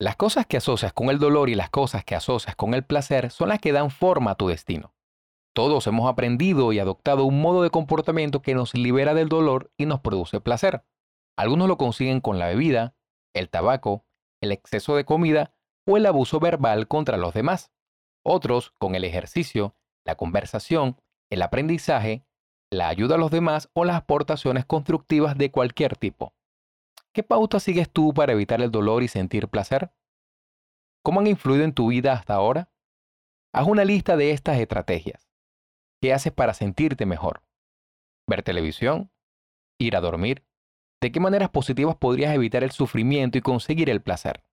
Las cosas que asocias con el dolor y las cosas que asocias con el placer son las que dan forma a tu destino. Todos hemos aprendido y adoptado un modo de comportamiento que nos libera del dolor y nos produce placer. Algunos lo consiguen con la bebida, el tabaco, el exceso de comida o el abuso verbal contra los demás. Otros con el ejercicio, la conversación, el aprendizaje, la ayuda a los demás o las aportaciones constructivas de cualquier tipo. ¿Qué pauta sigues tú para evitar el dolor y sentir placer? ¿Cómo han influido en tu vida hasta ahora? Haz una lista de estas estrategias. ¿Qué haces para sentirte mejor? ¿Ver televisión? ¿Ir a dormir? ¿De qué maneras positivas podrías evitar el sufrimiento y conseguir el placer?